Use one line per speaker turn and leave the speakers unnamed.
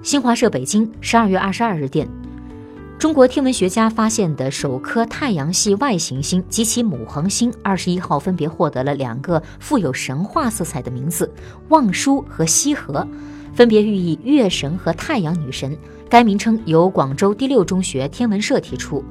新华社北京十二月二十二日电。中国天文学家发现的首颗太阳系外行星及其母恒星二十一号分别获得了两个富有神话色彩的名字望舒和羲和分别寓意月神和太阳女神该名称由广州第六中学天文社提出。